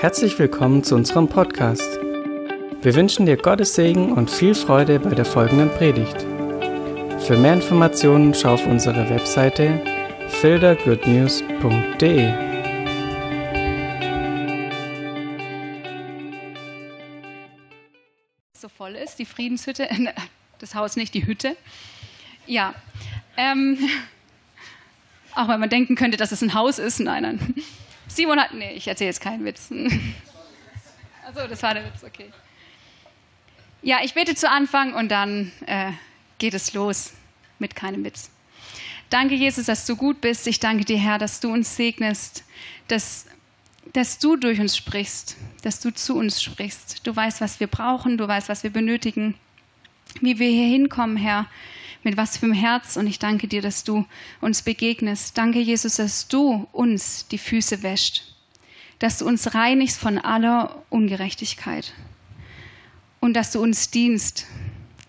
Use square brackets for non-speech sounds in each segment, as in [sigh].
Herzlich willkommen zu unserem Podcast. Wir wünschen dir Gottes Segen und viel Freude bei der folgenden Predigt. Für mehr Informationen schau auf unsere Webseite fildergoodnews.de. So voll ist, die Friedenshütte, [laughs] das Haus nicht, die Hütte. Ja, ähm, [laughs] auch wenn man denken könnte, dass es ein Haus ist, nein, nein. Simon hat, nee, ich erzähle jetzt keinen Witz. [laughs] Achso, das war der Witz, okay. Ja, ich bete zu Anfang und dann äh, geht es los mit keinem Witz. Danke, Jesus, dass du gut bist. Ich danke dir, Herr, dass du uns segnest, dass, dass du durch uns sprichst, dass du zu uns sprichst. Du weißt, was wir brauchen, du weißt, was wir benötigen, wie wir hier hinkommen, Herr mit was für einem Herz. Und ich danke dir, dass du uns begegnest. Danke, Jesus, dass du uns die Füße wäscht, dass du uns reinigst von aller Ungerechtigkeit und dass du uns dienst,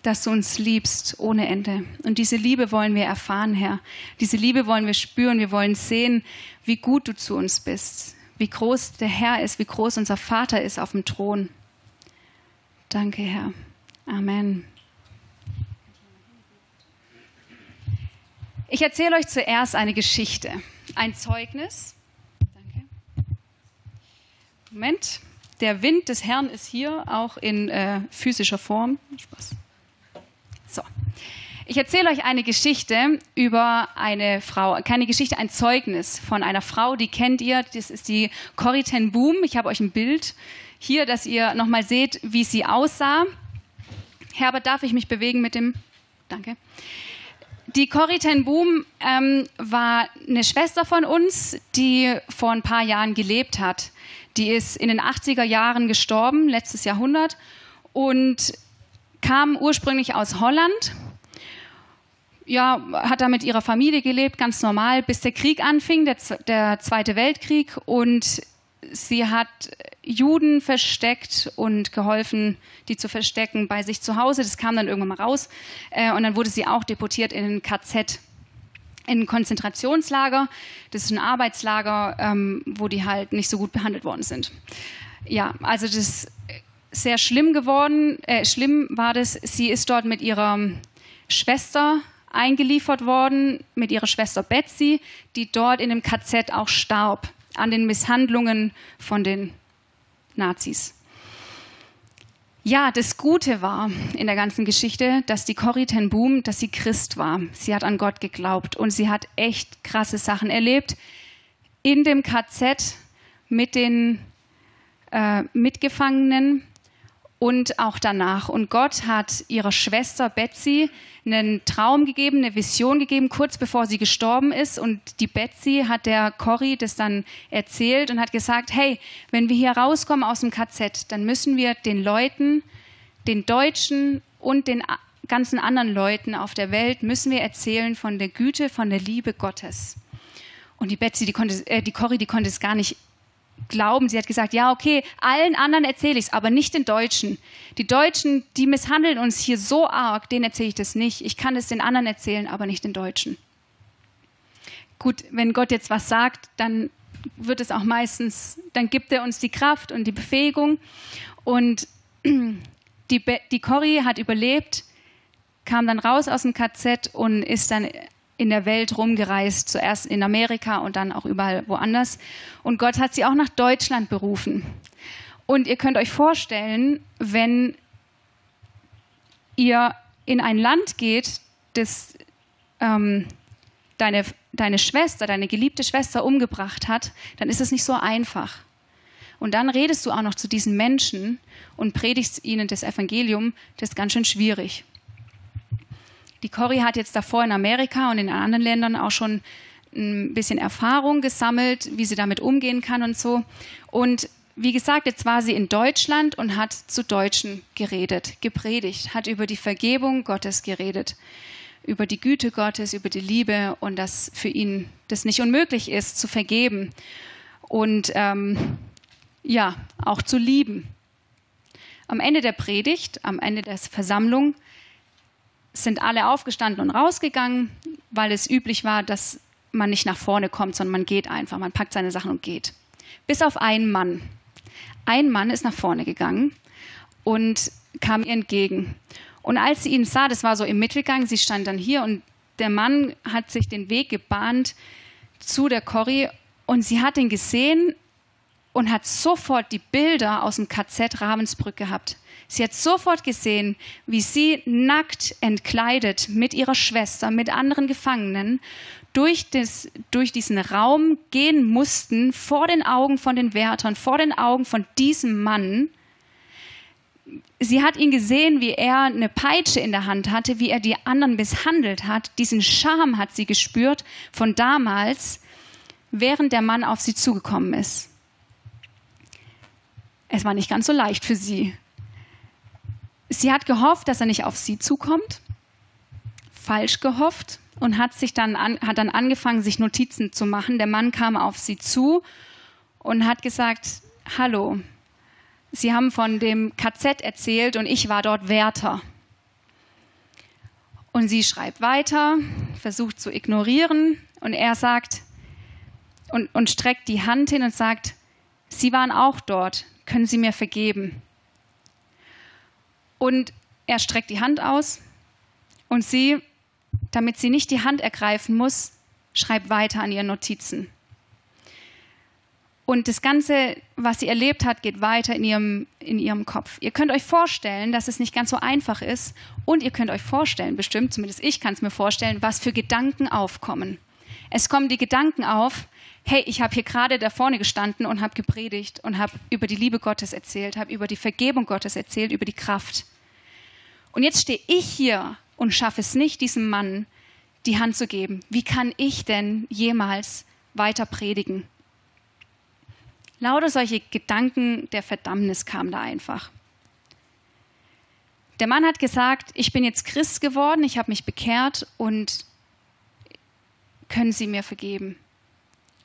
dass du uns liebst ohne Ende. Und diese Liebe wollen wir erfahren, Herr. Diese Liebe wollen wir spüren. Wir wollen sehen, wie gut du zu uns bist, wie groß der Herr ist, wie groß unser Vater ist auf dem Thron. Danke, Herr. Amen. Ich erzähle euch zuerst eine Geschichte, ein Zeugnis. Danke. Moment. Der Wind des Herrn ist hier, auch in äh, physischer Form. Spaß. So. Ich erzähle euch eine Geschichte über eine Frau, keine Geschichte, ein Zeugnis von einer Frau, die kennt ihr. Das ist die Corrie ten Boom. Ich habe euch ein Bild hier, dass ihr nochmal seht, wie sie aussah. Herbert, darf ich mich bewegen mit dem? Danke. Die Corrie ten Boom ähm, war eine Schwester von uns, die vor ein paar Jahren gelebt hat. Die ist in den 80er Jahren gestorben, letztes Jahrhundert, und kam ursprünglich aus Holland. Ja, hat da mit ihrer Familie gelebt, ganz normal, bis der Krieg anfing, der, der Zweite Weltkrieg. Und sie hat Juden versteckt und geholfen, die zu verstecken bei sich zu Hause. Das kam dann irgendwann mal raus. Äh, und dann wurde sie auch deportiert in ein KZ, in ein Konzentrationslager. Das ist ein Arbeitslager, ähm, wo die halt nicht so gut behandelt worden sind. Ja, also das ist sehr schlimm geworden. Äh, schlimm war das, sie ist dort mit ihrer Schwester eingeliefert worden, mit ihrer Schwester Betsy, die dort in dem KZ auch starb an den Misshandlungen von den Nazis. Ja, das Gute war in der ganzen Geschichte, dass die Corrie ten Boom, dass sie Christ war. Sie hat an Gott geglaubt und sie hat echt krasse Sachen erlebt in dem KZ mit den äh, Mitgefangenen und auch danach. Und Gott hat ihrer Schwester Betsy einen Traum gegeben, eine Vision gegeben, kurz bevor sie gestorben ist. Und die Betsy hat der Corrie das dann erzählt und hat gesagt, hey, wenn wir hier rauskommen aus dem KZ, dann müssen wir den Leuten, den Deutschen und den ganzen anderen Leuten auf der Welt, müssen wir erzählen von der Güte, von der Liebe Gottes. Und die Betsy, die, konnte, äh, die Corrie, die konnte es gar nicht glauben. Sie hat gesagt, ja, okay, allen anderen erzähle ich es, aber nicht den Deutschen. Die Deutschen, die misshandeln uns hier so arg, denen erzähle ich das nicht. Ich kann es den anderen erzählen, aber nicht den Deutschen. Gut, wenn Gott jetzt was sagt, dann wird es auch meistens, dann gibt er uns die Kraft und die Befähigung. Und die, die Corrie hat überlebt, kam dann raus aus dem KZ und ist dann in der Welt rumgereist, zuerst in Amerika und dann auch überall woanders. Und Gott hat sie auch nach Deutschland berufen. Und ihr könnt euch vorstellen, wenn ihr in ein Land geht, das ähm, deine, deine Schwester, deine geliebte Schwester umgebracht hat, dann ist es nicht so einfach. Und dann redest du auch noch zu diesen Menschen und predigst ihnen das Evangelium, das ist ganz schön schwierig. Die Corrie hat jetzt davor in Amerika und in anderen Ländern auch schon ein bisschen Erfahrung gesammelt, wie sie damit umgehen kann und so. Und wie gesagt, jetzt war sie in Deutschland und hat zu Deutschen geredet, gepredigt, hat über die Vergebung Gottes geredet, über die Güte Gottes, über die Liebe und dass für ihn das nicht unmöglich ist, zu vergeben und ähm, ja, auch zu lieben. Am Ende der Predigt, am Ende der Versammlung, sind alle aufgestanden und rausgegangen, weil es üblich war, dass man nicht nach vorne kommt, sondern man geht einfach, man packt seine Sachen und geht. Bis auf einen Mann. ein Mann ist nach vorne gegangen und kam ihr entgegen. Und als sie ihn sah, das war so im Mittelgang, sie stand dann hier und der Mann hat sich den Weg gebahnt zu der Corrie und sie hat ihn gesehen und hat sofort die Bilder aus dem KZ Ravensbrück gehabt. Sie hat sofort gesehen, wie sie nackt entkleidet mit ihrer Schwester, mit anderen Gefangenen durch, das, durch diesen Raum gehen mussten, vor den Augen von den Wärtern, vor den Augen von diesem Mann. Sie hat ihn gesehen, wie er eine Peitsche in der Hand hatte, wie er die anderen misshandelt hat. Diesen Scham hat sie gespürt von damals, während der Mann auf sie zugekommen ist. Es war nicht ganz so leicht für sie. Sie hat gehofft, dass er nicht auf sie zukommt, falsch gehofft und hat sich dann an, hat dann angefangen, sich Notizen zu machen. Der Mann kam auf sie zu und hat gesagt: Hallo, Sie haben von dem KZ erzählt und ich war dort Wärter. Und sie schreibt weiter, versucht zu ignorieren und er sagt und, und streckt die Hand hin und sagt, Sie waren auch dort, können Sie mir vergeben? Und er streckt die Hand aus und sie, damit sie nicht die Hand ergreifen muss, schreibt weiter an ihren Notizen. Und das Ganze, was sie erlebt hat, geht weiter in ihrem, in ihrem Kopf. Ihr könnt euch vorstellen, dass es nicht ganz so einfach ist. Und ihr könnt euch vorstellen, bestimmt, zumindest ich kann es mir vorstellen, was für Gedanken aufkommen. Es kommen die Gedanken auf, hey, ich habe hier gerade da vorne gestanden und habe gepredigt und habe über die Liebe Gottes erzählt, habe über die Vergebung Gottes erzählt, über die Kraft. Und jetzt stehe ich hier und schaffe es nicht, diesem Mann die Hand zu geben. Wie kann ich denn jemals weiter predigen? Lauter solche Gedanken der Verdammnis kamen da einfach. Der Mann hat gesagt, ich bin jetzt Christ geworden, ich habe mich bekehrt und können Sie mir vergeben?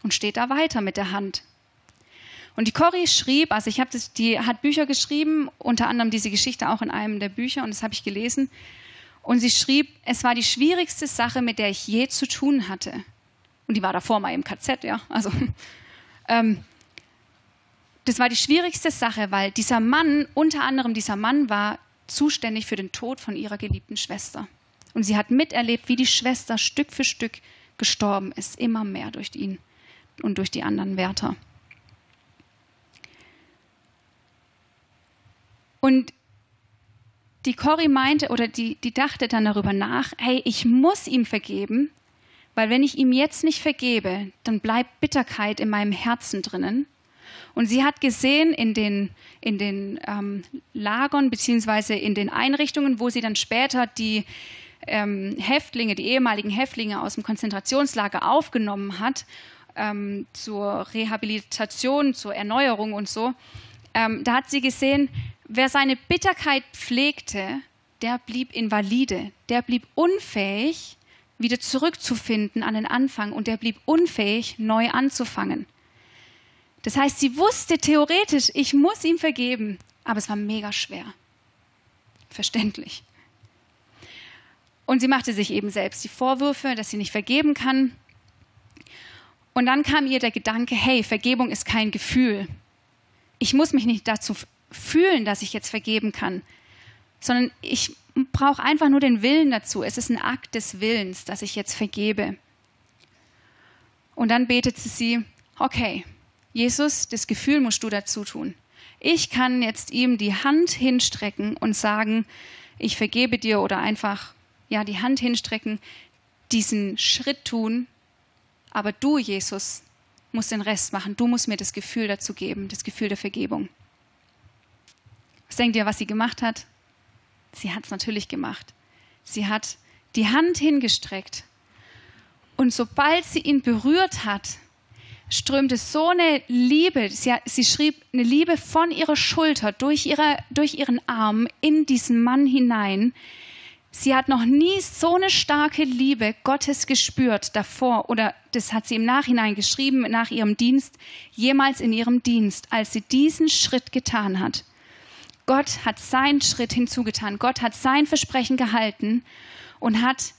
Und steht da weiter mit der Hand. Und die Corrie schrieb, also ich habe die hat Bücher geschrieben, unter anderem diese Geschichte auch in einem der Bücher und das habe ich gelesen. Und sie schrieb, es war die schwierigste Sache, mit der ich je zu tun hatte. Und die war davor mal im KZ, ja. Also [laughs] ähm, das war die schwierigste Sache, weil dieser Mann, unter anderem dieser Mann, war zuständig für den Tod von ihrer geliebten Schwester. Und sie hat miterlebt, wie die Schwester Stück für Stück gestorben ist, immer mehr durch ihn und durch die anderen Wärter. Und die Cory meinte oder die, die dachte dann darüber nach, hey, ich muss ihm vergeben, weil wenn ich ihm jetzt nicht vergebe, dann bleibt Bitterkeit in meinem Herzen drinnen und sie hat gesehen in den, in den ähm, Lagern beziehungsweise in den Einrichtungen, wo sie dann später die ähm, Häftlinge, die ehemaligen Häftlinge aus dem Konzentrationslager aufgenommen hat, ähm, zur Rehabilitation, zur Erneuerung und so, ähm, da hat sie gesehen, wer seine Bitterkeit pflegte, der blieb invalide, der blieb unfähig, wieder zurückzufinden an den Anfang und der blieb unfähig, neu anzufangen. Das heißt, sie wusste theoretisch, ich muss ihm vergeben, aber es war mega schwer. Verständlich. Und sie machte sich eben selbst die Vorwürfe, dass sie nicht vergeben kann. Und dann kam ihr der Gedanke, hey, Vergebung ist kein Gefühl. Ich muss mich nicht dazu fühlen, dass ich jetzt vergeben kann, sondern ich brauche einfach nur den Willen dazu. Es ist ein Akt des Willens, dass ich jetzt vergebe. Und dann betete sie, okay, Jesus, das Gefühl musst du dazu tun. Ich kann jetzt ihm die Hand hinstrecken und sagen, ich vergebe dir oder einfach ja die Hand hinstrecken, diesen Schritt tun, aber du, Jesus, musst den Rest machen. Du musst mir das Gefühl dazu geben, das Gefühl der Vergebung. Was denkt ihr, was sie gemacht hat? Sie hat es natürlich gemacht. Sie hat die Hand hingestreckt. Und sobald sie ihn berührt hat, strömte so eine Liebe, sie, sie, schrieb eine Liebe von ihrer Schulter durch, ihre, durch ihren Arm in diesen Mann hinein. Sie hat noch nie so eine starke Liebe Gottes gespürt davor oder das hat sie im Nachhinein geschrieben nach ihrem Dienst, jemals in ihrem Dienst, als sie diesen Schritt getan hat. Gott hat seinen Schritt hinzugetan. Gott hat sein Versprechen gehalten und hat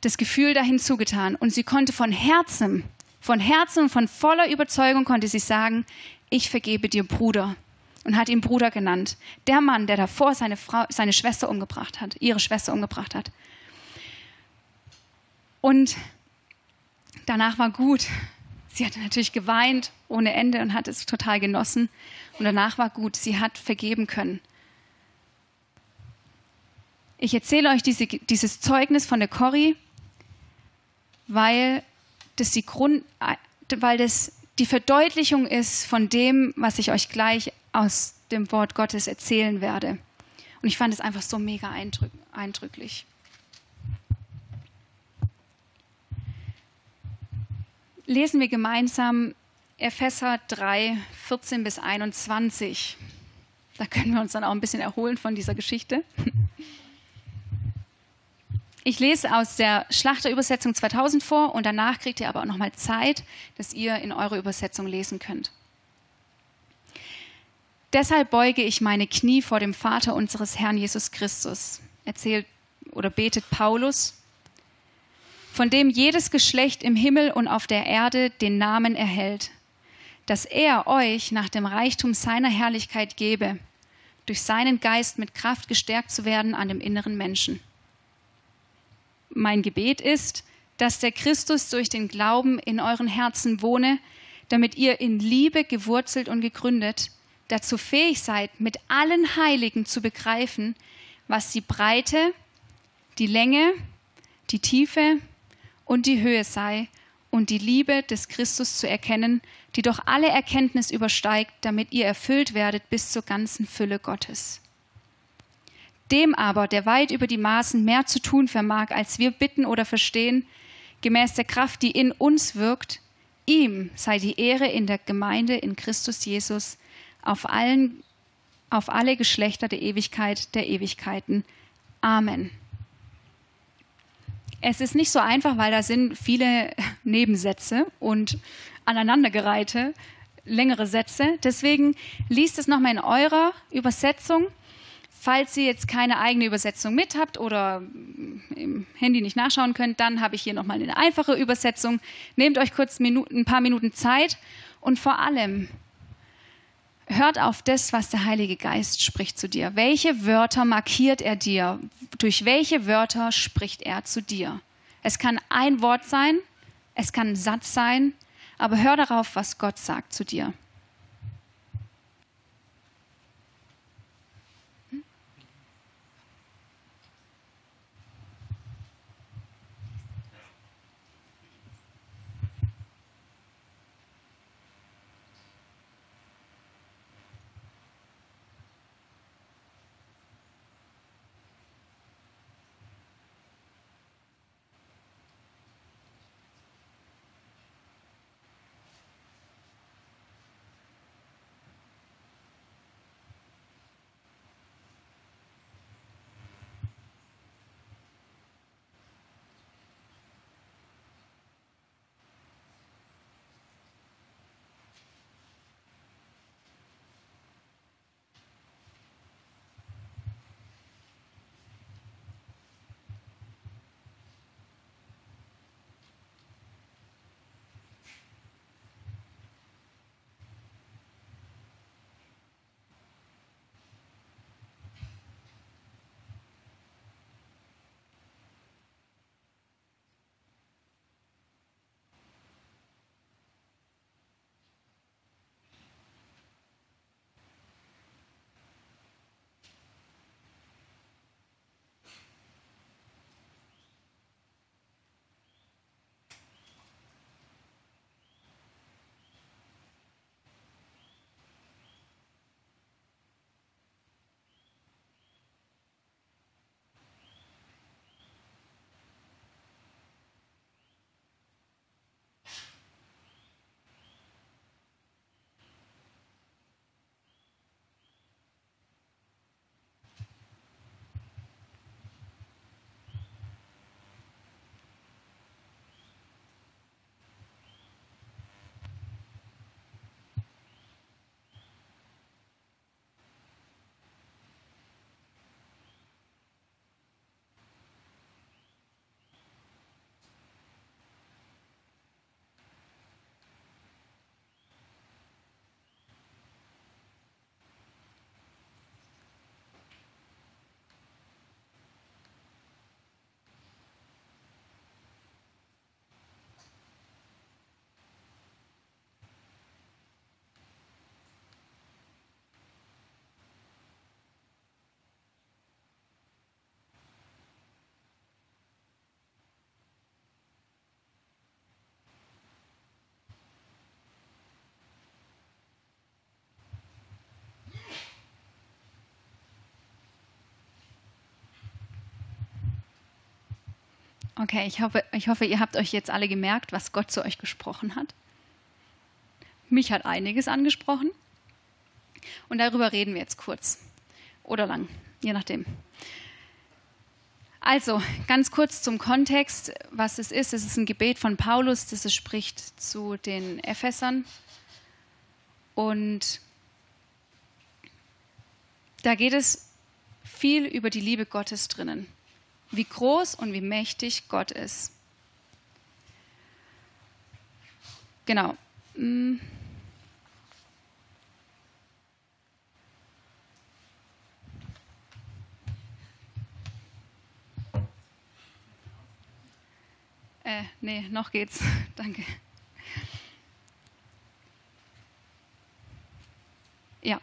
das Gefühl dahin zugetan. Und sie konnte von Herzen Von Herzen und von voller Überzeugung konnte sie sagen, ich vergebe dir, Bruder. Und hat ihn Bruder genannt. Der Mann, der davor seine, Frau, seine Schwester umgebracht hat, ihre Schwester umgebracht hat. Und danach war gut. Sie hat natürlich geweint ohne Ende und hat es total genossen. Und danach war gut. Sie hat vergeben können. Ich erzähle euch diese, dieses Zeugnis von der Corrie, weil das, die Grund, weil das die Verdeutlichung ist von dem, was ich euch gleich aus dem Wort Gottes erzählen werde. Und ich fand es einfach so mega eindrücklich. Lesen wir gemeinsam Epheser 3, 14 bis 21. Da können wir uns dann auch ein bisschen erholen von dieser Geschichte. Ich lese aus der Schlachterübersetzung 2000 vor und danach kriegt ihr aber auch nochmal Zeit, dass ihr in eurer Übersetzung lesen könnt. Deshalb beuge ich meine Knie vor dem Vater unseres Herrn Jesus Christus, erzählt oder betet Paulus, von dem jedes Geschlecht im Himmel und auf der Erde den Namen erhält, dass er euch nach dem Reichtum seiner Herrlichkeit gebe, durch seinen Geist mit Kraft gestärkt zu werden an dem inneren Menschen. Mein Gebet ist, dass der Christus durch den Glauben in euren Herzen wohne, damit ihr in Liebe gewurzelt und gegründet dazu fähig seid, mit allen Heiligen zu begreifen, was die Breite, die Länge, die Tiefe und die Höhe sei und die Liebe des Christus zu erkennen, die doch alle Erkenntnis übersteigt, damit ihr erfüllt werdet bis zur ganzen Fülle Gottes. Dem aber, der weit über die Maßen mehr zu tun vermag, als wir bitten oder verstehen, gemäß der Kraft, die in uns wirkt, ihm sei die Ehre in der Gemeinde in Christus Jesus auf allen auf alle Geschlechter der Ewigkeit der Ewigkeiten. Amen. Es ist nicht so einfach, weil da sind viele [laughs] Nebensätze und aneinandergereihte längere Sätze. Deswegen liest es nochmal in eurer Übersetzung Falls ihr jetzt keine eigene Übersetzung mit habt oder im Handy nicht nachschauen könnt, dann habe ich hier nochmal eine einfache Übersetzung. Nehmt euch kurz ein paar Minuten Zeit und vor allem hört auf das, was der Heilige Geist spricht zu dir. Welche Wörter markiert er dir? Durch welche Wörter spricht er zu dir? Es kann ein Wort sein, es kann ein Satz sein, aber hör darauf, was Gott sagt zu dir. Okay, ich hoffe, ich hoffe, ihr habt euch jetzt alle gemerkt, was Gott zu euch gesprochen hat. Mich hat einiges angesprochen. Und darüber reden wir jetzt kurz oder lang, je nachdem. Also, ganz kurz zum Kontext, was es ist. Es ist ein Gebet von Paulus, das es spricht zu den Ephesern. Und da geht es viel über die Liebe Gottes drinnen wie groß und wie mächtig Gott ist. Genau. Hm. Äh, nee, noch geht's. [laughs] Danke. Ja.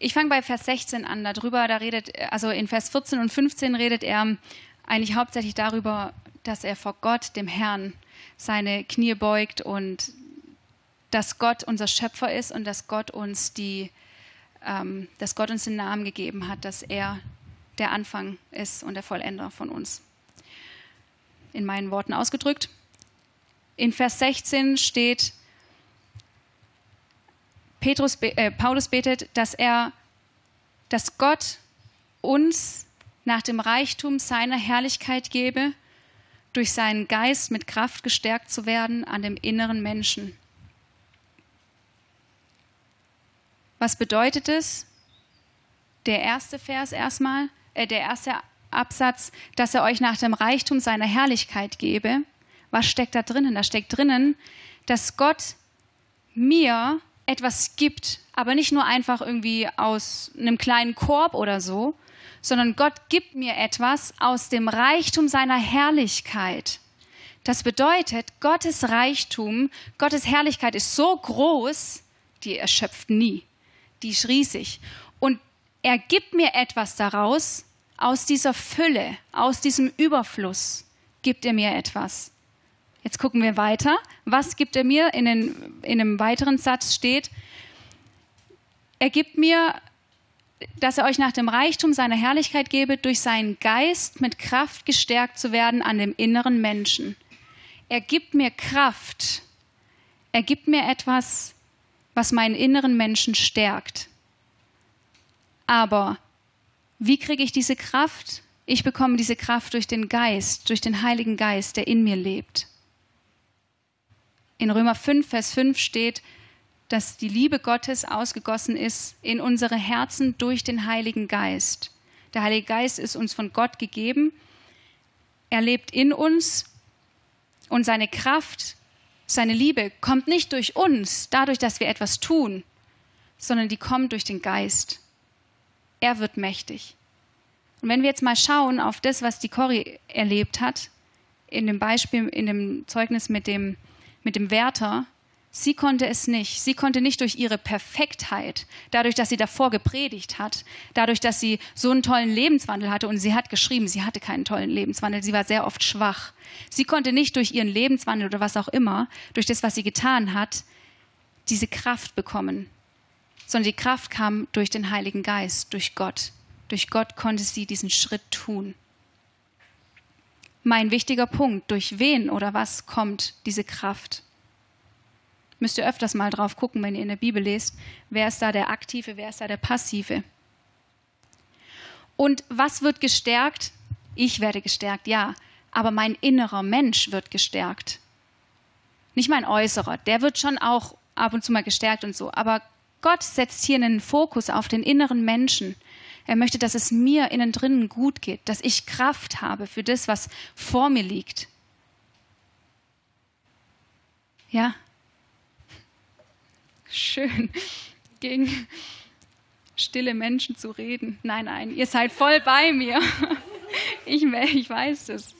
Ich fange bei Vers 16 an. Darüber, da redet, also in Vers 14 und 15 redet er eigentlich hauptsächlich darüber, dass er vor Gott, dem Herrn, seine Knie beugt und dass Gott unser Schöpfer ist und dass Gott uns die, ähm, dass Gott uns den Namen gegeben hat, dass er der Anfang ist und der Vollender von uns. In meinen Worten ausgedrückt. In Vers 16 steht, Petrus, äh, Paulus betet, dass er, dass Gott uns nach dem Reichtum seiner Herrlichkeit gebe, durch seinen Geist mit Kraft gestärkt zu werden an dem inneren Menschen. Was bedeutet es? Der erste Vers erstmal, äh, der erste Absatz, dass er euch nach dem Reichtum seiner Herrlichkeit gebe. Was steckt da drinnen? Da steckt drinnen, dass Gott mir etwas gibt, aber nicht nur einfach irgendwie aus einem kleinen Korb oder so, sondern Gott gibt mir etwas aus dem Reichtum seiner Herrlichkeit. Das bedeutet, Gottes Reichtum, Gottes Herrlichkeit ist so groß, die erschöpft nie. Die ist riesig. Und er gibt mir etwas daraus, aus dieser Fülle, aus diesem Überfluss gibt er mir etwas. Jetzt gucken wir weiter. Was gibt er mir? In, den, in einem weiteren Satz steht, er gibt mir, dass er euch nach dem Reichtum seiner Herrlichkeit gebe, durch seinen Geist mit Kraft gestärkt zu werden an dem inneren Menschen. Er gibt mir Kraft. Er gibt mir etwas, was meinen inneren Menschen stärkt. Aber wie kriege ich diese Kraft? Ich bekomme diese Kraft durch den Geist, durch den Heiligen Geist, der in mir lebt. In Römer 5, Vers 5 steht, dass die Liebe Gottes ausgegossen ist in unsere Herzen durch den Heiligen Geist. Der Heilige Geist ist uns von Gott gegeben. Er lebt in uns und seine Kraft, seine Liebe kommt nicht durch uns, dadurch, dass wir etwas tun, sondern die kommt durch den Geist. Er wird mächtig. Und wenn wir jetzt mal schauen auf das, was die Cori erlebt hat, in dem Beispiel, in dem Zeugnis mit dem mit dem Wärter, sie konnte es nicht. Sie konnte nicht durch ihre Perfektheit, dadurch, dass sie davor gepredigt hat, dadurch, dass sie so einen tollen Lebenswandel hatte und sie hat geschrieben, sie hatte keinen tollen Lebenswandel, sie war sehr oft schwach. Sie konnte nicht durch ihren Lebenswandel oder was auch immer, durch das, was sie getan hat, diese Kraft bekommen, sondern die Kraft kam durch den Heiligen Geist, durch Gott. Durch Gott konnte sie diesen Schritt tun mein wichtiger Punkt. Durch wen oder was kommt diese Kraft? Müsst ihr öfters mal drauf gucken, wenn ihr in der Bibel lest, wer ist da der Aktive, wer ist da der Passive. Und was wird gestärkt? Ich werde gestärkt, ja, aber mein innerer Mensch wird gestärkt. Nicht mein äußerer, der wird schon auch ab und zu mal gestärkt und so, aber Gott setzt hier einen Fokus auf den inneren Menschen. Er möchte, dass es mir innen drinnen gut geht, dass ich Kraft habe für das, was vor mir liegt. Ja? Schön, [laughs] gegen stille Menschen zu reden. Nein, nein, ihr seid voll bei mir. [laughs] Ich, ich weiß es.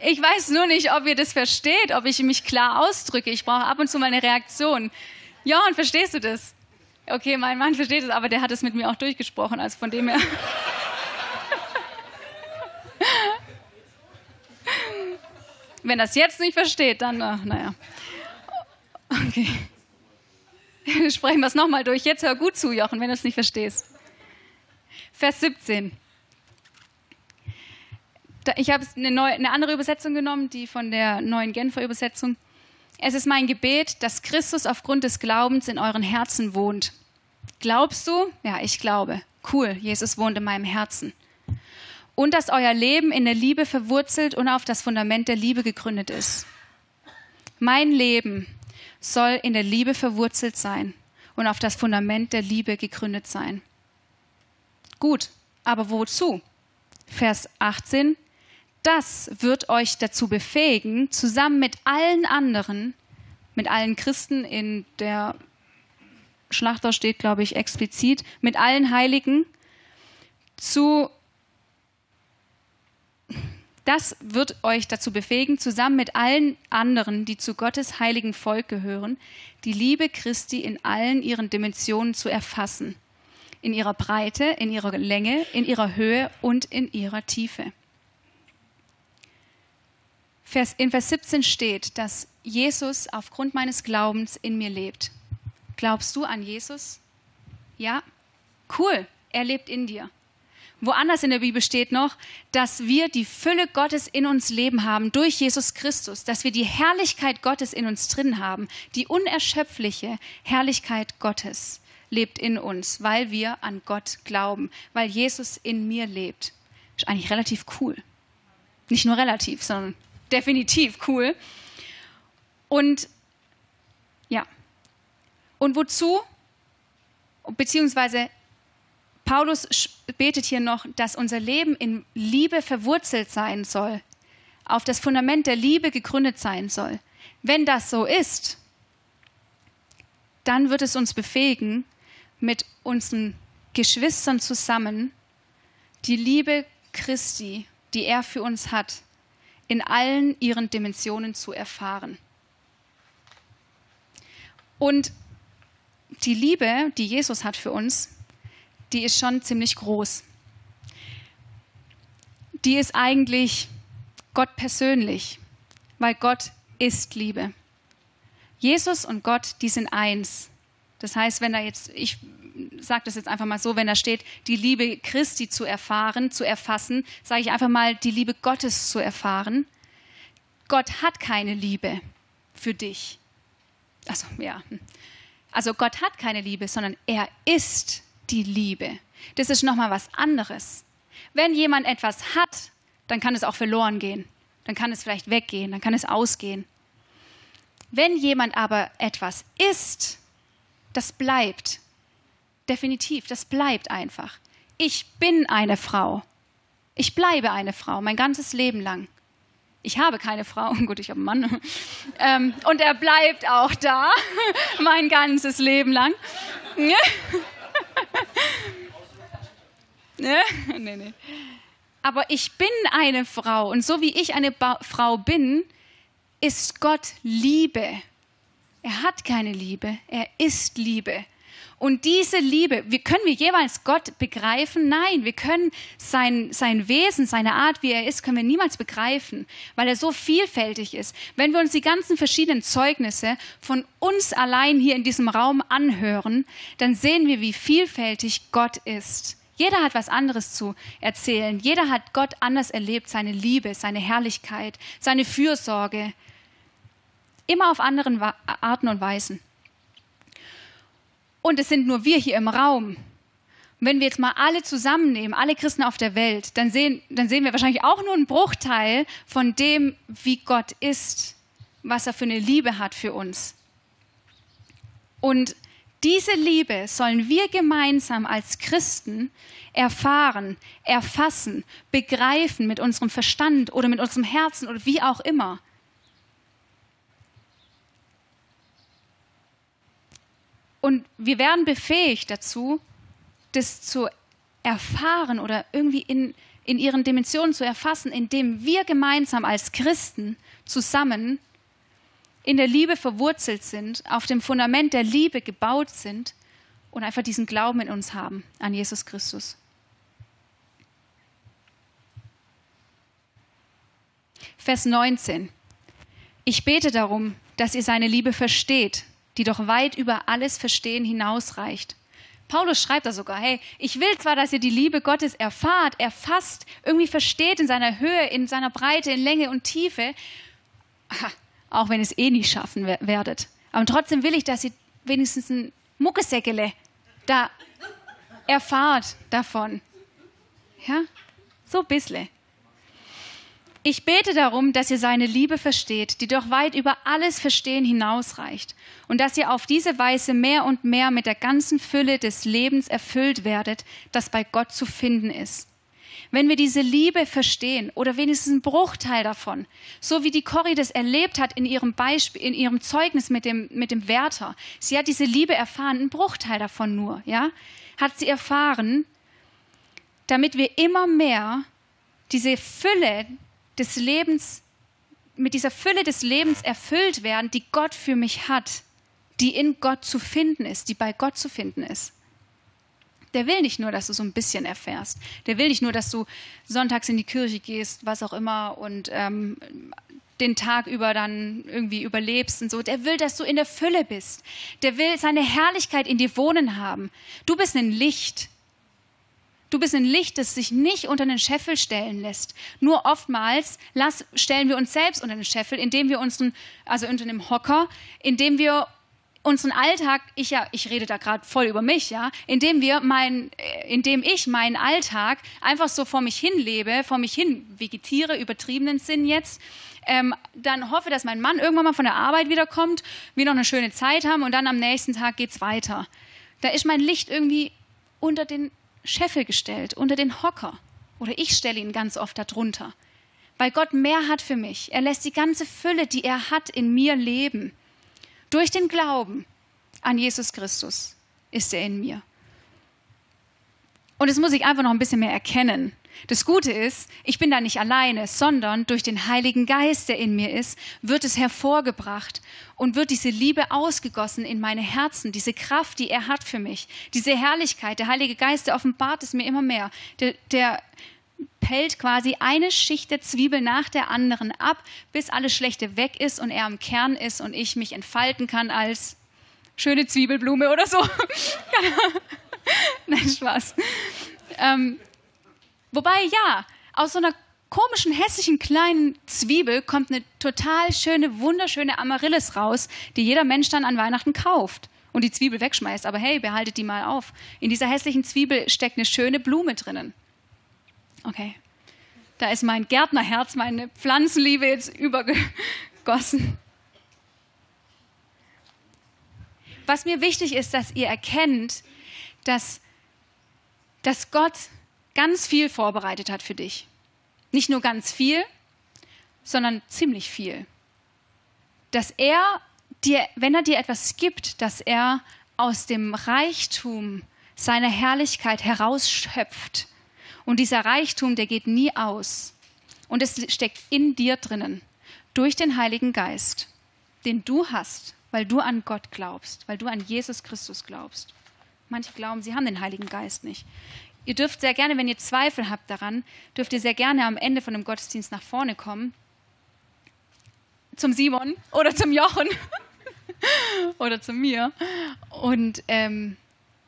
Ich weiß nur nicht, ob ihr das versteht, ob ich mich klar ausdrücke. Ich brauche ab und zu mal eine Reaktion. Ja, und verstehst du das? Okay, mein Mann versteht es, aber der hat es mit mir auch durchgesprochen, also von dem her. [laughs] Wenn das jetzt nicht versteht, dann, ach, naja. Okay. Sprechen wir es nochmal durch. Jetzt hör gut zu, Jochen, wenn du es nicht verstehst. Vers 17. Ich habe eine, eine andere Übersetzung genommen, die von der neuen Genfer Übersetzung. Es ist mein Gebet, dass Christus aufgrund des Glaubens in euren Herzen wohnt. Glaubst du? Ja, ich glaube. Cool, Jesus wohnt in meinem Herzen. Und dass euer Leben in der Liebe verwurzelt und auf das Fundament der Liebe gegründet ist. Mein Leben soll in der Liebe verwurzelt sein und auf das Fundament der Liebe gegründet sein. Gut, aber wozu? Vers 18. Das wird euch dazu befähigen, zusammen mit allen anderen, mit allen Christen in der Schlachter steht, glaube ich, explizit, mit allen Heiligen zu das wird euch dazu befähigen, zusammen mit allen anderen, die zu Gottes heiligen Volk gehören, die Liebe Christi in allen ihren Dimensionen zu erfassen. In ihrer Breite, in ihrer Länge, in ihrer Höhe und in ihrer Tiefe. Vers, in Vers 17 steht, dass Jesus aufgrund meines Glaubens in mir lebt. Glaubst du an Jesus? Ja? Cool, er lebt in dir. Woanders in der Bibel steht noch, dass wir die Fülle Gottes in uns leben haben durch Jesus Christus, dass wir die Herrlichkeit Gottes in uns drin haben. Die unerschöpfliche Herrlichkeit Gottes lebt in uns, weil wir an Gott glauben, weil Jesus in mir lebt. Ist eigentlich relativ cool. Nicht nur relativ, sondern definitiv cool. Und ja. Und wozu? Beziehungsweise Paulus betet hier noch, dass unser Leben in Liebe verwurzelt sein soll, auf das Fundament der Liebe gegründet sein soll. Wenn das so ist, dann wird es uns befähigen, mit unseren Geschwistern zusammen die Liebe Christi, die er für uns hat, in allen ihren Dimensionen zu erfahren. Und die Liebe, die Jesus hat für uns, die ist schon ziemlich groß. Die ist eigentlich Gott persönlich, weil Gott ist Liebe. Jesus und Gott, die sind eins. Das heißt, wenn da jetzt, ich sage das jetzt einfach mal so, wenn da steht, die Liebe Christi zu erfahren, zu erfassen, sage ich einfach mal, die Liebe Gottes zu erfahren. Gott hat keine Liebe für dich. Also, ja. Also Gott hat keine Liebe, sondern er ist die Liebe. Das ist nochmal was anderes. Wenn jemand etwas hat, dann kann es auch verloren gehen. Dann kann es vielleicht weggehen, dann kann es ausgehen. Wenn jemand aber etwas ist, das bleibt. Definitiv, das bleibt einfach. Ich bin eine Frau. Ich bleibe eine Frau mein ganzes Leben lang. Ich habe keine Frau, [laughs] gut, ich habe einen Mann. Ähm, und er bleibt auch da [laughs] mein ganzes Leben lang. [laughs] ne? nee, nee. Aber ich bin eine Frau und so wie ich eine ba Frau bin, ist Gott Liebe. Er hat keine Liebe, er ist Liebe. Und diese Liebe, wie können wir jeweils Gott begreifen? Nein, wir können sein, sein Wesen, seine Art, wie er ist, können wir niemals begreifen, weil er so vielfältig ist. Wenn wir uns die ganzen verschiedenen Zeugnisse von uns allein hier in diesem Raum anhören, dann sehen wir, wie vielfältig Gott ist. Jeder hat was anderes zu erzählen. Jeder hat Gott anders erlebt, seine Liebe, seine Herrlichkeit, seine Fürsorge. Immer auf anderen Arten und Weisen und es sind nur wir hier im Raum. Und wenn wir jetzt mal alle zusammennehmen, alle Christen auf der Welt, dann sehen, dann sehen wir wahrscheinlich auch nur einen Bruchteil von dem, wie Gott ist, was er für eine Liebe hat für uns. Und diese Liebe sollen wir gemeinsam als Christen erfahren, erfassen, begreifen mit unserem Verstand oder mit unserem Herzen oder wie auch immer. Und wir werden befähigt dazu, das zu erfahren oder irgendwie in, in ihren Dimensionen zu erfassen, indem wir gemeinsam als Christen zusammen in der Liebe verwurzelt sind, auf dem Fundament der Liebe gebaut sind und einfach diesen Glauben in uns haben an Jesus Christus. Vers 19. Ich bete darum, dass ihr seine Liebe versteht die doch weit über alles Verstehen hinausreicht, Paulus schreibt da sogar, hey, ich will zwar, dass ihr die Liebe Gottes erfahrt, erfasst, irgendwie versteht in seiner Höhe, in seiner Breite, in Länge und Tiefe, auch wenn ihr es eh nicht schaffen werdet. Aber trotzdem will ich, dass ihr wenigstens ein Muckesäckele da erfahrt davon. Ja, so ein bisschen. Ich bete darum, dass ihr seine Liebe versteht, die doch weit über alles Verstehen hinausreicht, und dass ihr auf diese Weise mehr und mehr mit der ganzen Fülle des Lebens erfüllt werdet, das bei Gott zu finden ist. Wenn wir diese Liebe verstehen oder wenigstens einen Bruchteil davon, so wie die Corrie das erlebt hat in ihrem Beispiel, in ihrem Zeugnis mit dem, mit dem Wärter, sie hat diese Liebe erfahren, einen Bruchteil davon nur, ja, hat sie erfahren, damit wir immer mehr diese Fülle des Lebens, mit dieser Fülle des Lebens erfüllt werden, die Gott für mich hat, die in Gott zu finden ist, die bei Gott zu finden ist. Der will nicht nur, dass du so ein bisschen erfährst. Der will nicht nur, dass du sonntags in die Kirche gehst, was auch immer, und ähm, den Tag über dann irgendwie überlebst und so. Der will, dass du in der Fülle bist. Der will seine Herrlichkeit in dir wohnen haben. Du bist ein Licht. Du bist ein Licht, das sich nicht unter den Scheffel stellen lässt. Nur oftmals lass, stellen wir uns selbst unter den Scheffel, indem wir unseren, also unter dem Hocker, indem wir unseren Alltag, ich ja, ich rede da gerade voll über mich, ja, indem wir mein, äh, indem ich meinen Alltag einfach so vor mich hin lebe, vor mich hin vegetiere, übertriebenen Sinn jetzt, ähm, dann hoffe, dass mein Mann irgendwann mal von der Arbeit wiederkommt, wir noch eine schöne Zeit haben und dann am nächsten Tag geht's weiter. Da ist mein Licht irgendwie unter den Scheffel gestellt, unter den Hocker. Oder ich stelle ihn ganz oft darunter. Weil Gott mehr hat für mich. Er lässt die ganze Fülle, die er hat, in mir leben. Durch den Glauben an Jesus Christus ist er in mir. Und es muss ich einfach noch ein bisschen mehr erkennen. Das Gute ist, ich bin da nicht alleine, sondern durch den Heiligen Geist, der in mir ist, wird es hervorgebracht und wird diese Liebe ausgegossen in meine Herzen, diese Kraft, die er hat für mich, diese Herrlichkeit. Der Heilige Geist, der offenbart es mir immer mehr. Der, der pellt quasi eine Schicht der Zwiebel nach der anderen ab, bis alles Schlechte weg ist und er am Kern ist und ich mich entfalten kann als schöne Zwiebelblume oder so. [laughs] Nein, Spaß. Ähm, wobei, ja, aus so einer komischen, hässlichen kleinen Zwiebel kommt eine total schöne, wunderschöne Amaryllis raus, die jeder Mensch dann an Weihnachten kauft und die Zwiebel wegschmeißt. Aber hey, behaltet die mal auf. In dieser hässlichen Zwiebel steckt eine schöne Blume drinnen. Okay. Da ist mein Gärtnerherz, meine Pflanzenliebe jetzt übergossen. Was mir wichtig ist, dass ihr erkennt, dass, dass Gott ganz viel vorbereitet hat für dich. Nicht nur ganz viel, sondern ziemlich viel. Dass er dir, wenn er dir etwas gibt, dass er aus dem Reichtum seiner Herrlichkeit herausschöpft und dieser Reichtum, der geht nie aus. Und es steckt in dir drinnen, durch den Heiligen Geist, den du hast, weil du an Gott glaubst, weil du an Jesus Christus glaubst. Manche glauben, sie haben den Heiligen Geist nicht. Ihr dürft sehr gerne, wenn ihr Zweifel habt daran, dürft ihr sehr gerne am Ende von dem Gottesdienst nach vorne kommen. Zum Simon oder zum Jochen [laughs] oder zu mir. Und ähm,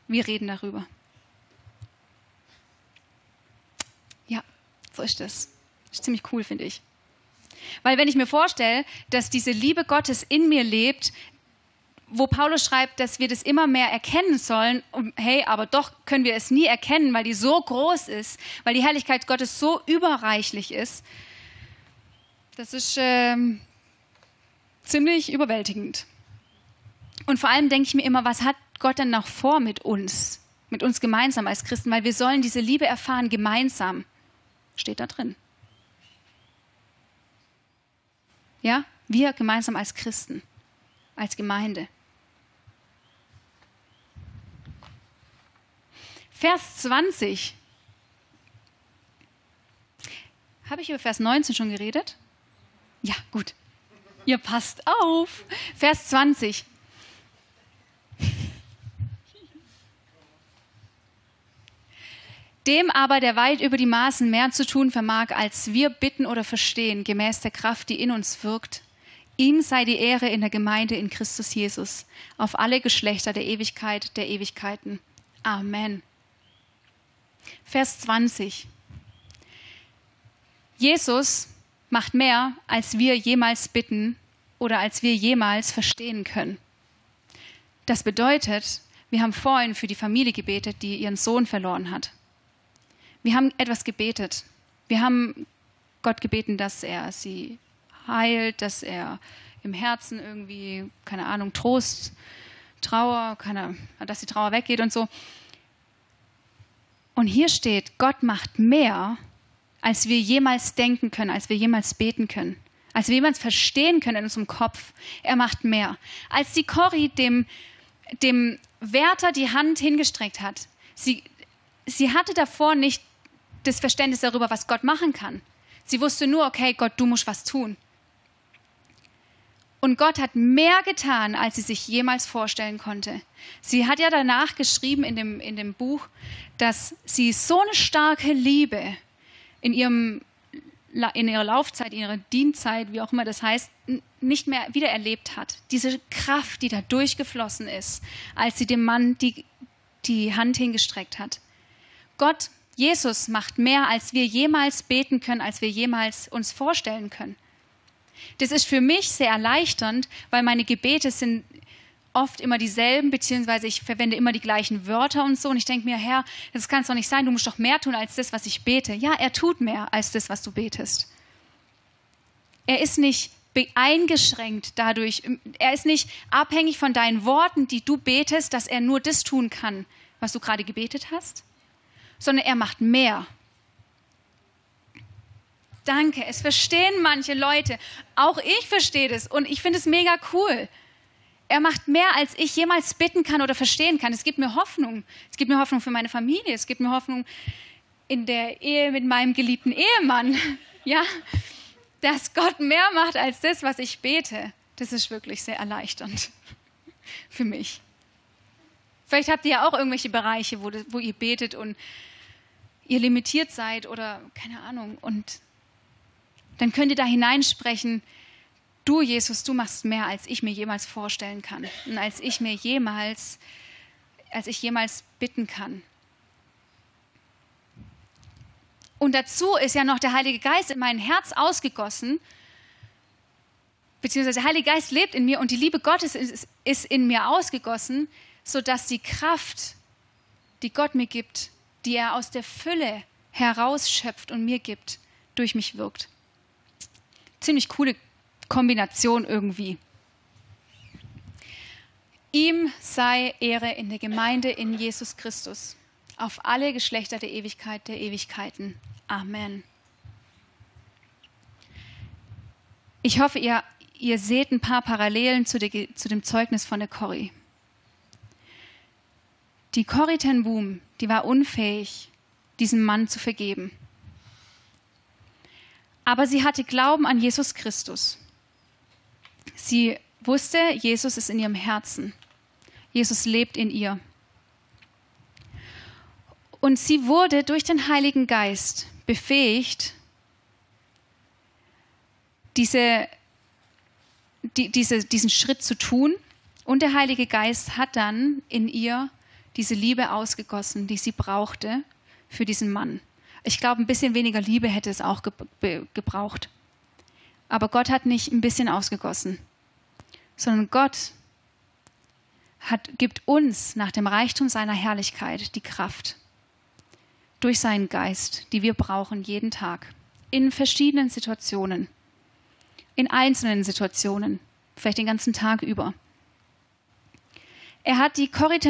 wir reden darüber. So ist das. Ist ziemlich cool, finde ich. Weil wenn ich mir vorstelle, dass diese Liebe Gottes in mir lebt, wo Paulus schreibt, dass wir das immer mehr erkennen sollen, und hey, aber doch können wir es nie erkennen, weil die so groß ist, weil die Herrlichkeit Gottes so überreichlich ist, das ist ähm, ziemlich überwältigend. Und vor allem denke ich mir immer, was hat Gott denn noch vor mit uns, mit uns gemeinsam als Christen, weil wir sollen diese Liebe erfahren gemeinsam. Steht da drin. Ja, wir gemeinsam als Christen, als Gemeinde. Vers 20. Habe ich über Vers 19 schon geredet? Ja, gut. Ihr passt auf. Vers 20. Dem aber, der weit über die Maßen mehr zu tun vermag, als wir bitten oder verstehen, gemäß der Kraft, die in uns wirkt, ihm sei die Ehre in der Gemeinde in Christus Jesus, auf alle Geschlechter der Ewigkeit der Ewigkeiten. Amen. Vers 20. Jesus macht mehr, als wir jemals bitten oder als wir jemals verstehen können. Das bedeutet, wir haben vorhin für die Familie gebetet, die ihren Sohn verloren hat. Wir haben etwas gebetet. Wir haben Gott gebeten, dass er sie heilt, dass er im Herzen irgendwie, keine Ahnung, Trost, Trauer, keine, dass die Trauer weggeht und so. Und hier steht, Gott macht mehr, als wir jemals denken können, als wir jemals beten können, als wir jemals verstehen können in unserem Kopf. Er macht mehr. Als die Corrie dem, dem Wärter die Hand hingestreckt hat, sie, sie hatte davor nicht das Verständnis darüber, was Gott machen kann. Sie wusste nur, okay, Gott, du musst was tun. Und Gott hat mehr getan, als sie sich jemals vorstellen konnte. Sie hat ja danach geschrieben in dem, in dem Buch, dass sie so eine starke Liebe in, ihrem, in ihrer Laufzeit, in ihrer Dienstzeit, wie auch immer das heißt, nicht mehr wiedererlebt hat. Diese Kraft, die da durchgeflossen ist, als sie dem Mann die, die Hand hingestreckt hat. Gott, Jesus macht mehr, als wir jemals beten können, als wir jemals uns vorstellen können. Das ist für mich sehr erleichternd, weil meine Gebete sind oft immer dieselben, beziehungsweise ich verwende immer die gleichen Wörter und so. Und ich denke mir, Herr, das kann es doch nicht sein, du musst doch mehr tun als das, was ich bete. Ja, er tut mehr als das, was du betest. Er ist nicht eingeschränkt dadurch, er ist nicht abhängig von deinen Worten, die du betest, dass er nur das tun kann, was du gerade gebetet hast, sondern er macht mehr. Danke, es verstehen manche Leute. Auch ich verstehe das und ich finde es mega cool. Er macht mehr, als ich jemals bitten kann oder verstehen kann. Es gibt mir Hoffnung. Es gibt mir Hoffnung für meine Familie. Es gibt mir Hoffnung in der Ehe mit meinem geliebten Ehemann. [laughs] Ja, dass Gott mehr macht als das, was ich bete. Das ist wirklich sehr erleichternd [laughs] für mich. Vielleicht habt ihr ja auch irgendwelche Bereiche, wo, wo ihr betet und ihr limitiert seid oder keine Ahnung. Und dann könnt ihr da hineinsprechen, du Jesus, du machst mehr, als ich mir jemals vorstellen kann und als ich mir jemals, als ich jemals bitten kann. Und dazu ist ja noch der Heilige Geist in mein Herz ausgegossen, beziehungsweise der Heilige Geist lebt in mir und die Liebe Gottes ist, ist in mir ausgegossen, sodass die Kraft, die Gott mir gibt, die er aus der Fülle herausschöpft und mir gibt, durch mich wirkt ziemlich coole Kombination irgendwie. Ihm sei Ehre in der Gemeinde in Jesus Christus, auf alle Geschlechter der Ewigkeit der Ewigkeiten. Amen. Ich hoffe, ihr, ihr seht ein paar Parallelen zu, der, zu dem Zeugnis von der Corrie. Die Corrie ten Boom, die war unfähig, diesem Mann zu vergeben. Aber sie hatte Glauben an Jesus Christus. Sie wusste, Jesus ist in ihrem Herzen. Jesus lebt in ihr. Und sie wurde durch den Heiligen Geist befähigt, diese, die, diese, diesen Schritt zu tun. Und der Heilige Geist hat dann in ihr diese Liebe ausgegossen, die sie brauchte für diesen Mann. Ich glaube, ein bisschen weniger Liebe hätte es auch ge gebraucht. Aber Gott hat nicht ein bisschen ausgegossen, sondern Gott hat, gibt uns nach dem Reichtum seiner Herrlichkeit die Kraft durch seinen Geist, die wir brauchen jeden Tag, in verschiedenen Situationen, in einzelnen Situationen, vielleicht den ganzen Tag über. Er hat die Corrie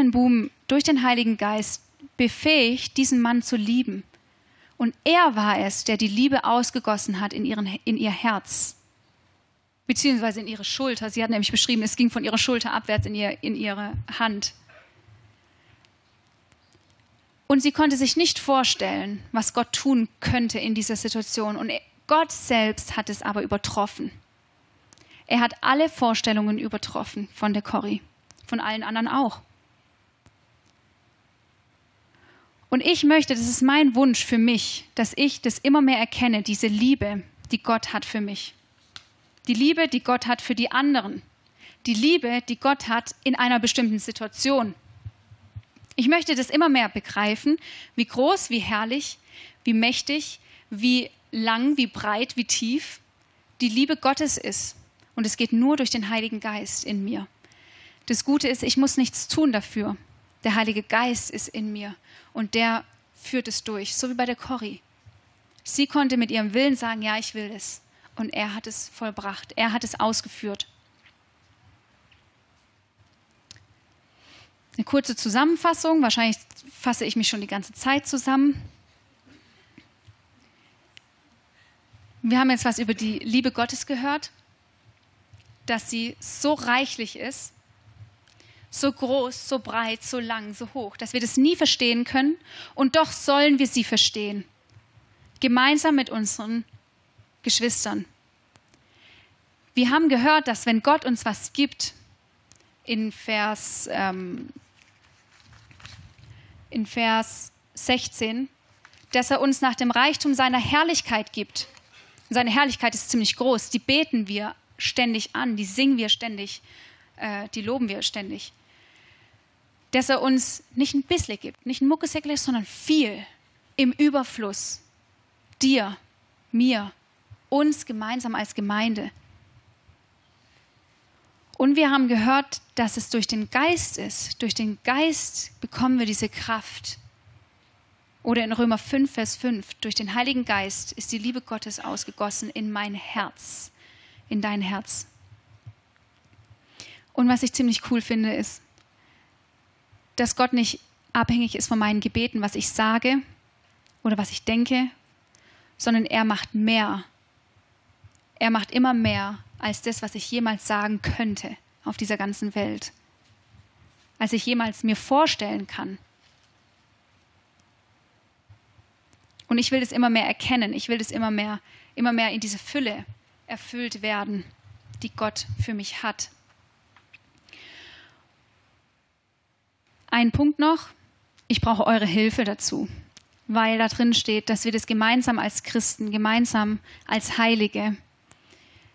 durch den Heiligen Geist befähigt, diesen Mann zu lieben und er war es, der die Liebe ausgegossen hat in, ihren, in ihr Herz, beziehungsweise in ihre Schulter. Sie hat nämlich beschrieben, es ging von ihrer Schulter abwärts in, ihr, in ihre Hand. Und sie konnte sich nicht vorstellen, was Gott tun könnte in dieser Situation. Und Gott selbst hat es aber übertroffen. Er hat alle Vorstellungen übertroffen von der Corrie, von allen anderen auch. Und ich möchte, das ist mein Wunsch für mich, dass ich das immer mehr erkenne, diese Liebe, die Gott hat für mich. Die Liebe, die Gott hat für die anderen. Die Liebe, die Gott hat in einer bestimmten Situation. Ich möchte das immer mehr begreifen, wie groß, wie herrlich, wie mächtig, wie lang, wie breit, wie tief die Liebe Gottes ist. Und es geht nur durch den Heiligen Geist in mir. Das Gute ist, ich muss nichts tun dafür. Der Heilige Geist ist in mir und der führt es durch, so wie bei der Corrie. Sie konnte mit ihrem Willen sagen, ja, ich will es. Und er hat es vollbracht, er hat es ausgeführt. Eine kurze Zusammenfassung, wahrscheinlich fasse ich mich schon die ganze Zeit zusammen. Wir haben jetzt was über die Liebe Gottes gehört, dass sie so reichlich ist, so groß, so breit, so lang, so hoch, dass wir das nie verstehen können und doch sollen wir sie verstehen, gemeinsam mit unseren Geschwistern. Wir haben gehört, dass wenn Gott uns was gibt, in Vers, ähm, in Vers 16, dass er uns nach dem Reichtum seiner Herrlichkeit gibt. seine Herrlichkeit ist ziemlich groß, die beten wir ständig an, die singen wir ständig, äh, die loben wir ständig dass er uns nicht ein bisschen gibt, nicht ein Muckesäckle, sondern viel im Überfluss. Dir, mir, uns gemeinsam als Gemeinde. Und wir haben gehört, dass es durch den Geist ist. Durch den Geist bekommen wir diese Kraft. Oder in Römer 5, Vers 5, durch den Heiligen Geist ist die Liebe Gottes ausgegossen in mein Herz, in dein Herz. Und was ich ziemlich cool finde, ist, dass Gott nicht abhängig ist von meinen Gebeten, was ich sage oder was ich denke, sondern er macht mehr. Er macht immer mehr als das, was ich jemals sagen könnte auf dieser ganzen Welt, als ich jemals mir vorstellen kann. Und ich will das immer mehr erkennen, ich will das immer mehr, immer mehr in diese Fülle erfüllt werden, die Gott für mich hat. Ein Punkt noch, ich brauche eure Hilfe dazu, weil da drin steht, dass wir das gemeinsam als Christen, gemeinsam als Heilige,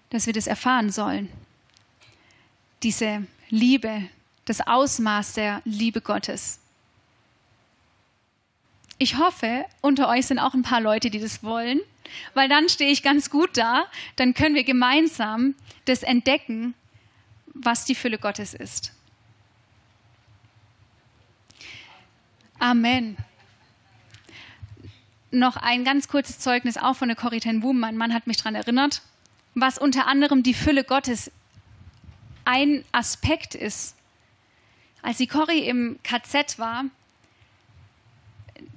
dass wir das erfahren sollen. Diese Liebe, das Ausmaß der Liebe Gottes. Ich hoffe, unter euch sind auch ein paar Leute, die das wollen, weil dann stehe ich ganz gut da, dann können wir gemeinsam das entdecken, was die Fülle Gottes ist. Amen. Noch ein ganz kurzes Zeugnis auch von der Corrie ten Boom. Mein Mann hat mich daran erinnert, was unter anderem die Fülle Gottes ein Aspekt ist. Als die Corrie im KZ war,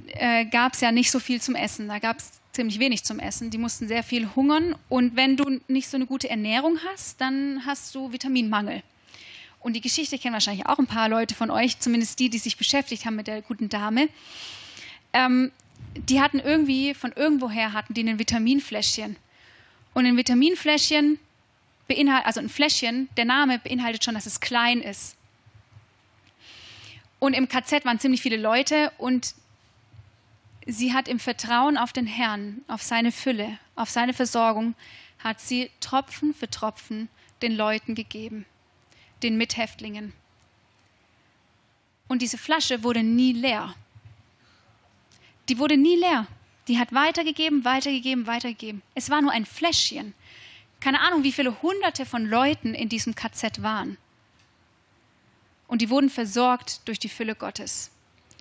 äh, gab es ja nicht so viel zum Essen. Da gab es ziemlich wenig zum Essen. Die mussten sehr viel hungern. Und wenn du nicht so eine gute Ernährung hast, dann hast du Vitaminmangel. Und die Geschichte kennen wahrscheinlich auch ein paar Leute von euch, zumindest die, die sich beschäftigt haben mit der guten Dame. Ähm, die hatten irgendwie, von irgendwoher hatten die ein Vitaminfläschchen. Und ein Vitaminfläschchen beinhaltet, also ein Fläschchen, der Name beinhaltet schon, dass es klein ist. Und im KZ waren ziemlich viele Leute und sie hat im Vertrauen auf den Herrn, auf seine Fülle, auf seine Versorgung, hat sie Tropfen für Tropfen den Leuten gegeben den Mithäftlingen. Und diese Flasche wurde nie leer. Die wurde nie leer. Die hat weitergegeben, weitergegeben, weitergegeben. Es war nur ein Fläschchen. Keine Ahnung, wie viele hunderte von Leuten in diesem KZ waren. Und die wurden versorgt durch die Fülle Gottes.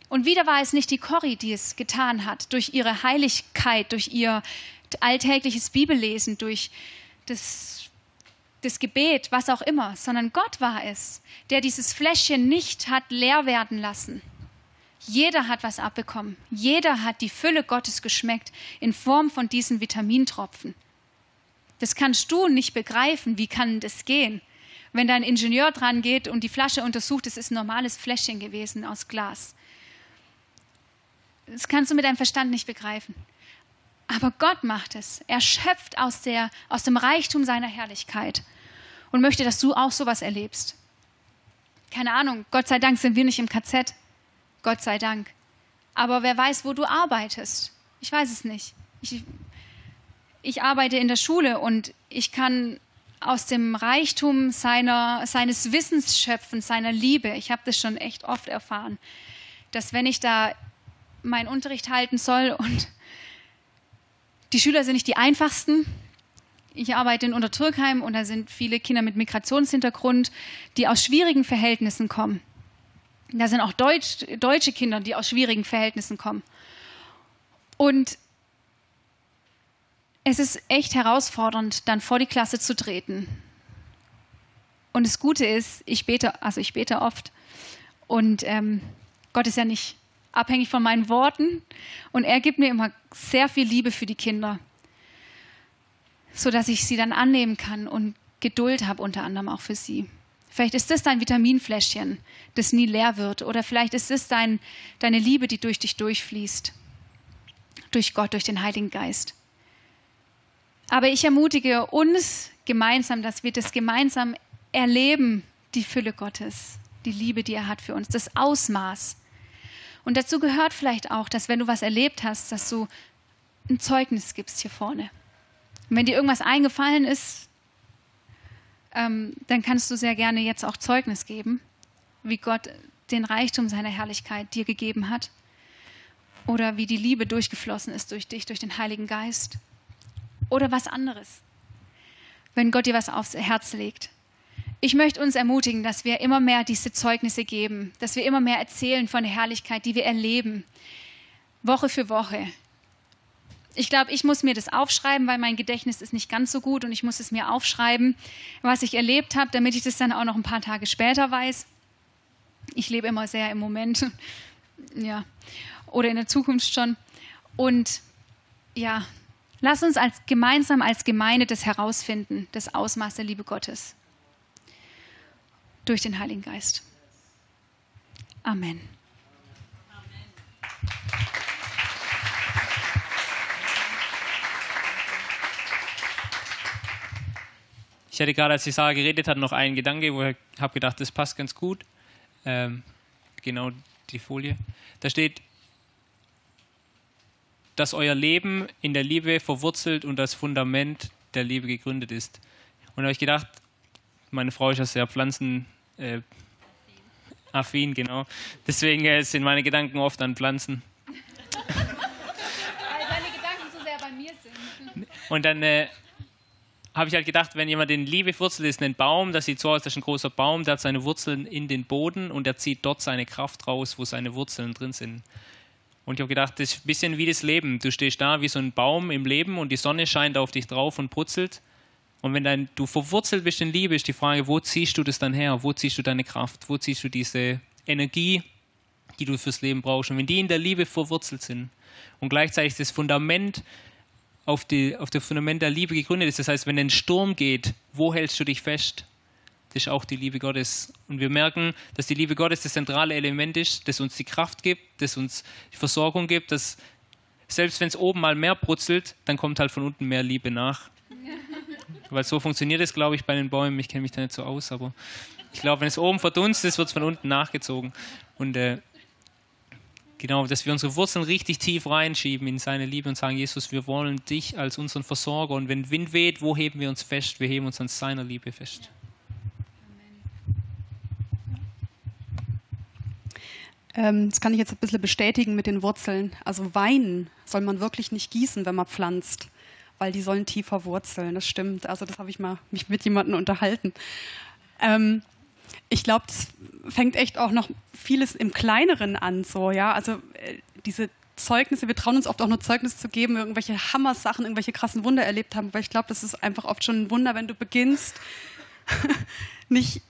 Und wieder war es nicht die Corrie, die es getan hat, durch ihre Heiligkeit, durch ihr alltägliches Bibellesen, durch das das Gebet, was auch immer, sondern Gott war es, der dieses Fläschchen nicht hat leer werden lassen. Jeder hat was abbekommen. Jeder hat die Fülle Gottes geschmeckt in Form von diesen Vitamintropfen. Das kannst du nicht begreifen. Wie kann das gehen? Wenn dein Ingenieur dran geht und die Flasche untersucht, es ist ein normales Fläschchen gewesen aus Glas. Das kannst du mit deinem Verstand nicht begreifen. Aber Gott macht es. Er schöpft aus, der, aus dem Reichtum seiner Herrlichkeit und möchte, dass du auch sowas erlebst. Keine Ahnung, Gott sei Dank sind wir nicht im KZ. Gott sei Dank. Aber wer weiß, wo du arbeitest? Ich weiß es nicht. Ich, ich arbeite in der Schule und ich kann aus dem Reichtum seiner, seines Wissens schöpfen, seiner Liebe. Ich habe das schon echt oft erfahren dass wenn ich da meinen Unterricht halten soll und die Schüler sind nicht die einfachsten. Ich arbeite in Untertürkheim und da sind viele Kinder mit Migrationshintergrund, die aus schwierigen Verhältnissen kommen. Da sind auch Deutsch, deutsche Kinder, die aus schwierigen Verhältnissen kommen. Und es ist echt herausfordernd, dann vor die Klasse zu treten. Und das Gute ist, ich bete, also ich bete oft. Und ähm, Gott ist ja nicht abhängig von meinen Worten. Und er gibt mir immer sehr viel Liebe für die Kinder, sodass ich sie dann annehmen kann und Geduld habe, unter anderem auch für sie. Vielleicht ist das dein Vitaminfläschchen, das nie leer wird. Oder vielleicht ist es dein, deine Liebe, die durch dich durchfließt. Durch Gott, durch den Heiligen Geist. Aber ich ermutige uns gemeinsam, dass wir das gemeinsam erleben, die Fülle Gottes, die Liebe, die er hat für uns, das Ausmaß. Und dazu gehört vielleicht auch, dass wenn du was erlebt hast, dass du ein Zeugnis gibst hier vorne. Und wenn dir irgendwas eingefallen ist, ähm, dann kannst du sehr gerne jetzt auch Zeugnis geben, wie Gott den Reichtum seiner Herrlichkeit dir gegeben hat oder wie die Liebe durchgeflossen ist durch dich, durch den Heiligen Geist oder was anderes, wenn Gott dir was aufs Herz legt. Ich möchte uns ermutigen, dass wir immer mehr diese Zeugnisse geben, dass wir immer mehr erzählen von der Herrlichkeit, die wir erleben, Woche für Woche. Ich glaube, ich muss mir das aufschreiben, weil mein Gedächtnis ist nicht ganz so gut und ich muss es mir aufschreiben, was ich erlebt habe, damit ich das dann auch noch ein paar Tage später weiß. Ich lebe immer sehr im Moment, [laughs] ja, oder in der Zukunft schon. Und ja, lass uns als gemeinsam als Gemeinde das herausfinden, das Ausmaß der Liebe Gottes durch den Heiligen Geist. Amen. Ich hatte gerade, als die Sarah geredet hat, noch einen Gedanke, wo ich habe gedacht, das passt ganz gut. Ähm, genau die Folie. Da steht, dass euer Leben in der Liebe verwurzelt und das Fundament der Liebe gegründet ist. Und da habe ich gedacht, meine Frau ist ja sehr pflanzen äh, affin, genau. Deswegen äh, sind meine Gedanken oft an Pflanzen. Weil deine Gedanken so sehr bei mir sind. Und dann äh, habe ich halt gedacht, wenn jemand in Liebe wurzelt, ist ein Baum, das sieht so aus, das ist ein großer Baum, der hat seine Wurzeln in den Boden und er zieht dort seine Kraft raus, wo seine Wurzeln drin sind. Und ich habe gedacht, das ist ein bisschen wie das Leben. Du stehst da wie so ein Baum im Leben und die Sonne scheint auf dich drauf und brutzelt. Und wenn dein, du verwurzelt bist in Liebe, ist die Frage, wo ziehst du das dann her? Wo ziehst du deine Kraft? Wo ziehst du diese Energie, die du fürs Leben brauchst? Und wenn die in der Liebe verwurzelt sind und gleichzeitig das Fundament auf, die, auf das Fundament der Liebe gegründet ist, das heißt, wenn ein Sturm geht, wo hältst du dich fest? Das ist auch die Liebe Gottes. Und wir merken, dass die Liebe Gottes das zentrale Element ist, das uns die Kraft gibt, das uns die Versorgung gibt, dass selbst wenn es oben mal mehr brutzelt, dann kommt halt von unten mehr Liebe nach. [laughs] Weil so funktioniert es, glaube ich, bei den Bäumen. Ich kenne mich da nicht so aus, aber ich glaube, wenn es oben verdunstet ist, wird es von unten nachgezogen. Und äh, genau, dass wir unsere Wurzeln richtig tief reinschieben in seine Liebe und sagen, Jesus, wir wollen dich als unseren Versorger. Und wenn Wind weht, wo heben wir uns fest? Wir heben uns an seiner Liebe fest. Ähm, das kann ich jetzt ein bisschen bestätigen mit den Wurzeln. Also Wein soll man wirklich nicht gießen, wenn man pflanzt weil die sollen tiefer wurzeln. Das stimmt. Also das habe ich mal mich mit jemandem unterhalten. Ähm, ich glaube, das fängt echt auch noch vieles im Kleineren an, so ja. Also äh, diese Zeugnisse, wir trauen uns oft auch nur Zeugnisse zu geben, irgendwelche Hammersachen, irgendwelche krassen Wunder erlebt haben, weil ich glaube, das ist einfach oft schon ein Wunder, wenn du beginnst, [laughs] nicht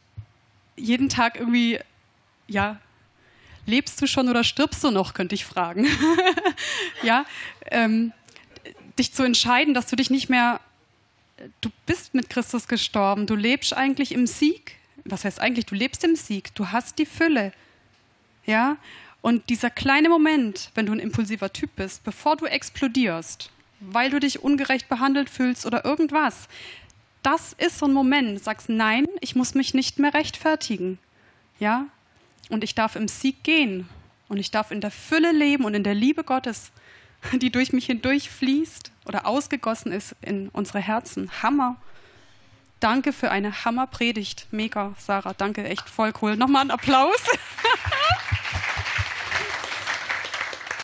jeden Tag irgendwie, ja, lebst du schon oder stirbst du noch, könnte ich fragen. [laughs] ja, ähm, dich zu entscheiden, dass du dich nicht mehr, du bist mit Christus gestorben, du lebst eigentlich im Sieg. Was heißt eigentlich, du lebst im Sieg, du hast die Fülle. Ja? Und dieser kleine Moment, wenn du ein impulsiver Typ bist, bevor du explodierst, weil du dich ungerecht behandelt fühlst oder irgendwas, das ist so ein Moment, sagst, nein, ich muss mich nicht mehr rechtfertigen. Ja? Und ich darf im Sieg gehen. Und ich darf in der Fülle leben und in der Liebe Gottes [laughs] die durch mich hindurch fließt oder ausgegossen ist in unsere Herzen. Hammer. Danke für eine Hammerpredigt. Mega, Sarah. Danke, echt voll cool. Nochmal einen Applaus. [laughs]